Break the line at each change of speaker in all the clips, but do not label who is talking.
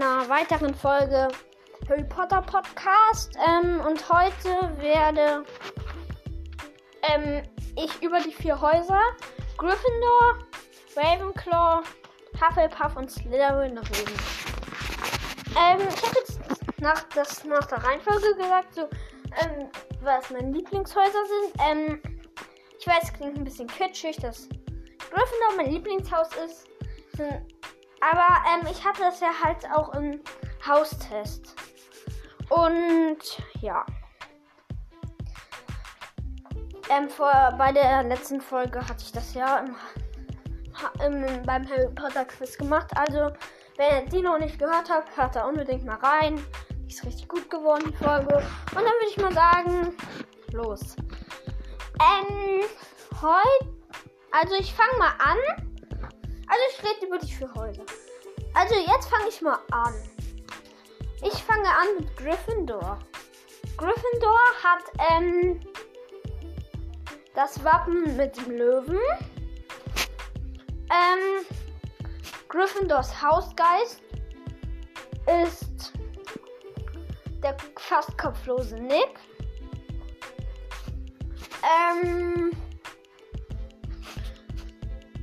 einer weiteren Folge Harry Potter Podcast. Ähm, und heute werde ähm, ich über die vier Häuser Gryffindor, Ravenclaw, Hufflepuff und Slytherin reden. Ähm, ich habe jetzt nach, das, nach der Reihenfolge gesagt, so, ähm, was meine Lieblingshäuser sind. Ähm, ich weiß, es klingt ein bisschen kitschig, dass Gryffindor mein Lieblingshaus ist. Aber ähm, ich hatte das ja halt auch im Haustest. Und ja. Ähm, vor, bei der letzten Folge hatte ich das ja im, im, beim Harry Potter Quiz gemacht. Also, wenn ihr die noch nicht gehört habt, hört da unbedingt mal rein. Die ist richtig gut geworden, die Folge. Und dann würde ich mal sagen, los. Ähm, heute. Also, ich fange mal an. Also, ich rede über die vier Häuser. Also, jetzt fange ich mal an. Ich fange an mit Gryffindor. Gryffindor hat ähm, das Wappen mit dem Löwen. Ähm, Gryffindors Hausgeist ist der fast kopflose Nick. Ähm,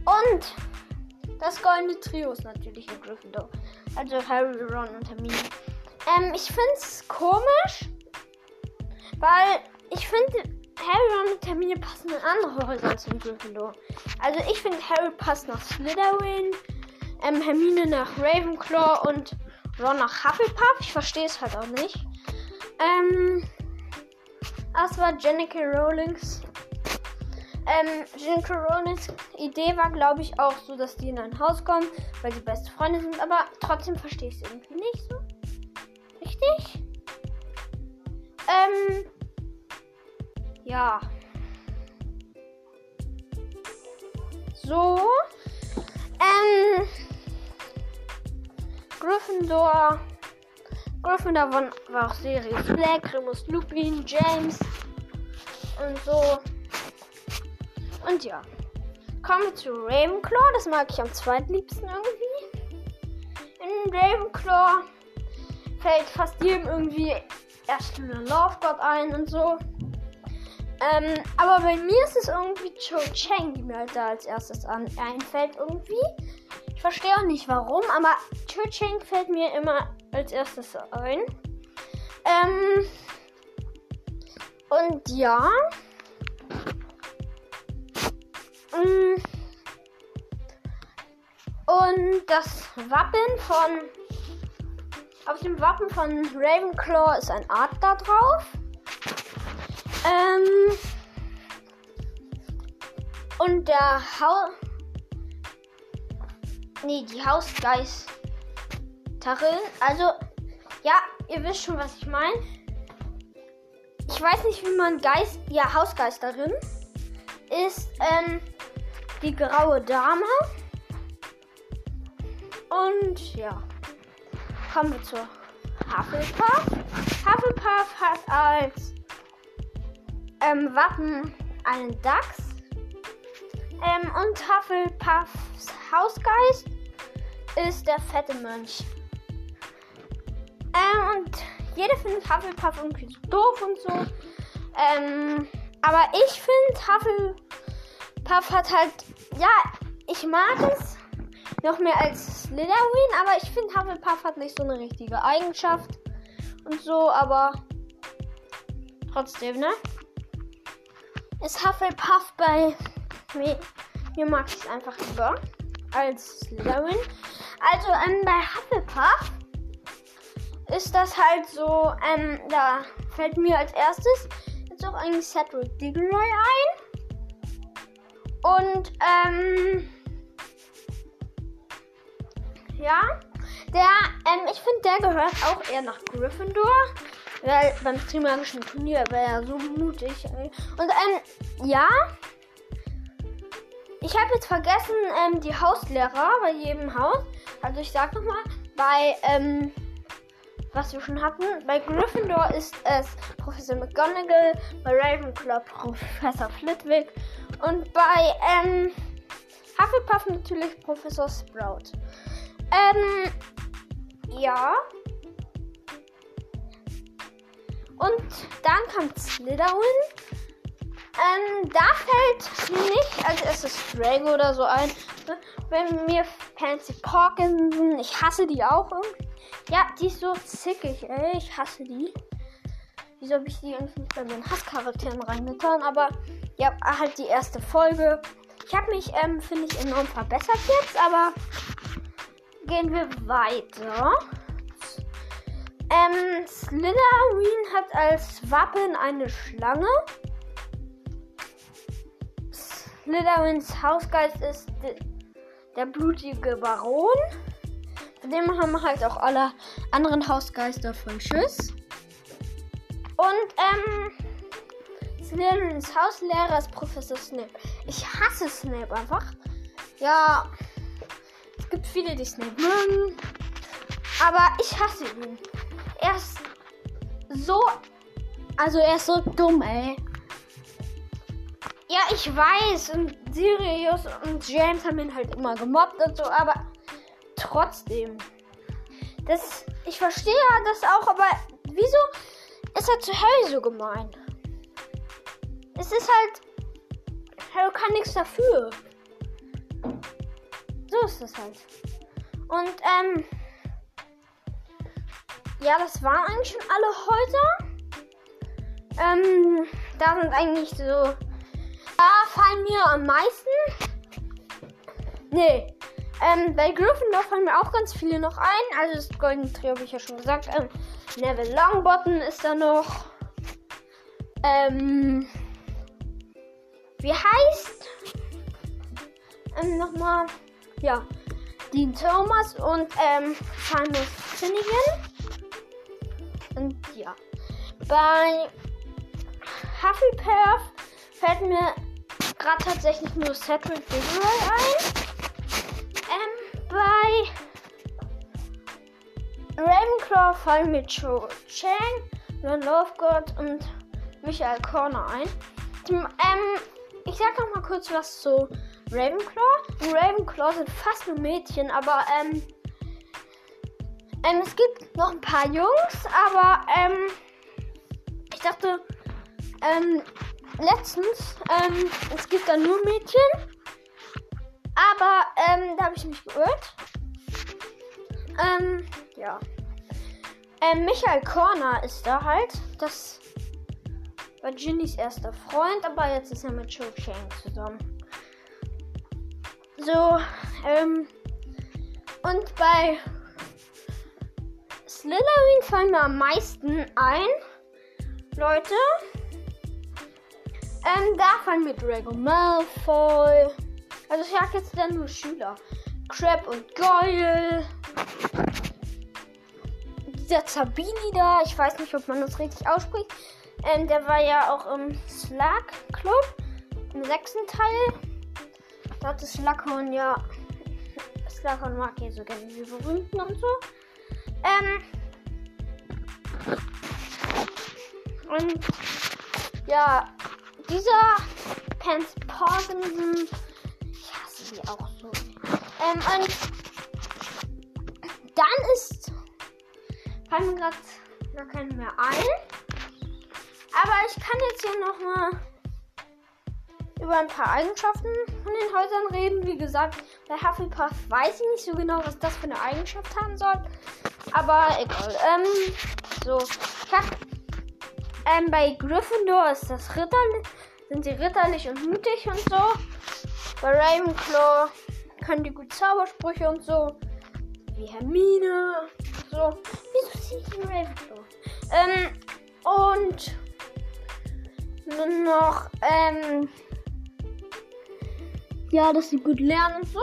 und das goldene Trio ist natürlich in Gryffindor. Also Harry, Ron und Hermine. Ähm, ich finde es komisch, weil ich finde, Harry, Ron und Hermine passen in andere Häuser als in Gryffindor. Also ich finde, Harry passt nach Slytherin, ähm, Hermine nach Ravenclaw und Ron nach Hufflepuff. Ich verstehe es halt auch nicht. Ähm, das war Jennifer Rowlings. Ähm, Jennifer Rowlings Idee war, glaube ich, auch so, dass die in ein Haus kommen, weil sie beste Freunde sind. Aber trotzdem verstehe ich es irgendwie nicht so. Richtig? Ähm, ja. So. Ähm. Gryffindor. Gryffindor war, auch Sirius Black, Remus Lupin, James und so. Und ja. Kommen wir zu Ravenclaw. Das mag ich am zweitliebsten irgendwie. In Ravenclaw fällt fast jedem irgendwie erst eine Love God ein und so. Ähm, aber bei mir ist es irgendwie Cho Chang, die mir halt da als erstes an einfällt irgendwie. Ich verstehe auch nicht warum, aber Cho Chang fällt mir immer als erstes ein. Ähm, und ja. Mm. Und das Wappen von. Auf dem Wappen von Ravenclaw ist ein Adler drauf. Ähm, und der Haus. Nee, die Hausgeisterin. Also, ja, ihr wisst schon, was ich meine. Ich weiß nicht, wie man Geist. Ja, Hausgeisterin ist ähm, die graue Dame. Und ja, kommen wir zur Hufflepuff. Hufflepuff hat als ähm, Wappen einen Dachs. Ähm, und Hufflepuffs Hausgeist ist der fette Mönch. Ähm, und jeder findet Hufflepuff irgendwie doof und so. Ähm, aber ich finde, Hufflepuff hat halt, ja, ich mag es noch mehr als Slytherin, aber ich finde, Hufflepuff hat nicht so eine richtige Eigenschaft und so, aber trotzdem, ne? Ist Hufflepuff bei mir, mir mag ich es einfach lieber als Slytherin. Also ähm, bei Hufflepuff ist das halt so, ähm, da fällt mir als erstes jetzt auch eigentlich Cedric Diggory ein. Und, ähm, ja, der, ähm, ich finde, der gehört auch eher nach Gryffindor. Weil beim Trimagischen Turnier wäre er so mutig. Und, ähm, ja. Ich habe jetzt vergessen, ähm, die Hauslehrer bei jedem Haus. Also ich sag nochmal, bei, ähm, was wir schon hatten. Bei Gryffindor ist es Professor McGonagall, bei Ravenclaw Professor Flitwick und bei ähm, Hufflepuff natürlich Professor Sprout. Ähm, Ja. Und dann kommt Slytherin. Ähm, da fällt nicht als erstes Drago oder so ein. Wenn mir Fancy Porkinson, ich hasse die auch irgendwie. Ja, die ist so zickig, ey. Ich hasse die. Wieso habe ich die irgendwie nicht bei meinen Hasscharakteren reingetan? Aber ja, halt die erste Folge. Ich habe mich, ähm, finde ich, enorm verbessert jetzt, aber gehen wir weiter. Ähm, Slytherin hat als Wappen eine Schlange. Slytherins Hausgeist ist der blutige Baron. Von dem haben halt auch alle anderen Hausgeister voll Schiss. Und, ähm, Slytherins Hauslehrer ist Professor Snape. Ich hasse Snape einfach. Ja, es gibt viele, die Snape mögen. Aber ich hasse ihn. Er ist so. Also, er ist so dumm, ey. Ja, ich weiß. Und Sirius und James haben ihn halt immer gemobbt und so, aber trotzdem. Das. Ich verstehe das auch, aber wieso ist er zu Harry so gemein? Es ist halt. Harry kann nichts dafür. So ist es halt. Und, ähm. Ja, das waren eigentlich schon alle Häuser. Ähm, da sind eigentlich so. Da fallen mir am meisten. Nee. Ähm, bei Gryffindor fallen mir auch ganz viele noch ein. Also das Golden Trio habe ich ja schon gesagt. Ähm, Neville Longbottom ist da noch. Ähm, wie heißt? Ähm, nochmal. Ja. Dean Thomas und ähm, Seamus Finnegan. Und ja. Bei Hufflepuff fällt mir gerade tatsächlich nur Cedric Diggory ein. Ähm, bei Ravenclaw fallen mir Cho Chang, Ron Lovegood und Michael Corner ein. Ähm, ich sag noch mal kurz was zu Ravenclaw. In Ravenclaw sind fast nur Mädchen, aber ähm, ähm, es gibt noch ein paar Jungs, aber ähm, ich dachte, ähm, letztens, ähm, es gibt da nur Mädchen. Aber, ähm, da habe ich mich geirrt. Ähm, ja. Ähm, Michael Corner ist da halt. Das war Ginnys erster Freund, aber jetzt ist er mit Cho Chang zusammen. So, ähm, und bei Slytherin fallen mir am meisten ein. Leute. Ähm, da fallen mir Drago Malfoy. Also ich sag jetzt dann nur Schüler. Crab und Goyle. Dieser Zabini da, ich weiß nicht, ob man das richtig ausspricht. Ähm, der war ja auch im Slug Club. Im sechsten Teil. Da hat das Slughorn ja. Slughorn mag ja so gerne die berühmten und so. Ähm. Und ja, dieser Pence Parkinson. Ich hasse sie auch so. Ähm, und dann ist. Fallen mir gerade gar keinen mehr ein. Aber ich kann jetzt hier nochmal über ein paar Eigenschaften von den Häusern reden. Wie gesagt, bei Hufflepuff weiß ich nicht so genau, was das für eine Eigenschaft haben soll. Aber egal. Ähm, so. Ich ähm, bei Gryffindor ist das sind sie ritterlich und mutig und so. Bei Ravenclaw können die gut Zaubersprüche und so. Wie Hermine. So. Wieso sind die in Ravenclaw? Ähm, noch, ähm, ja, dass sie gut lernen und so.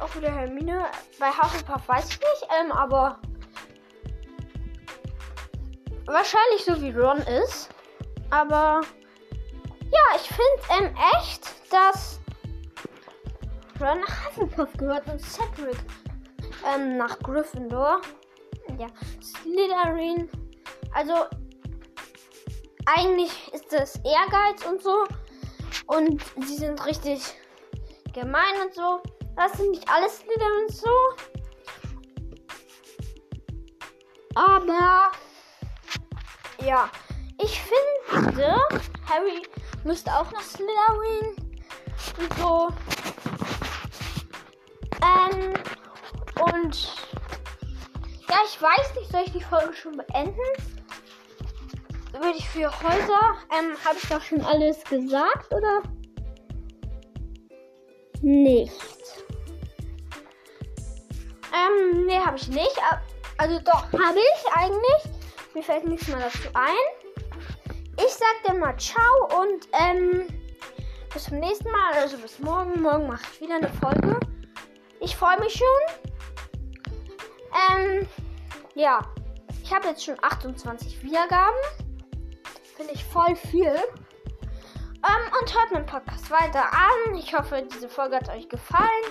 Auch wieder Hermine. Bei Hufflepuff weiß ich nicht, ähm, aber wahrscheinlich so wie Ron ist. Aber ja, ich finde ähm, echt, dass Ron nach Hufflepuff gehört und Cedric ähm, nach Gryffindor. Ja, Slytherin. Also eigentlich ist das Ehrgeiz und so. Und sie sind richtig gemein und so. Das sind nicht alles Slytherins so. Aber ja, ich finde, Harry müsste auch nach Slytherin und so. Ähm, und ja, ich weiß nicht, soll ich die Folge schon beenden? Würde ich für heute, ähm, habe ich doch schon alles gesagt, oder? Nicht. Ähm, nee, habe ich nicht. Also doch, habe ich eigentlich. Mir fällt nichts mehr dazu ein. Ich sag dir mal ciao und ähm, bis zum nächsten Mal. Also bis morgen. Morgen mache ich wieder eine Folge. Ich freue mich schon. Ähm, ja. Ich habe jetzt schon 28 Wiedergaben. Finde ich voll viel. Ähm, und hört meinen Podcast weiter an. Ich hoffe, diese Folge hat euch gefallen.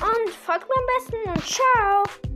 Und folgt mir am besten und ciao.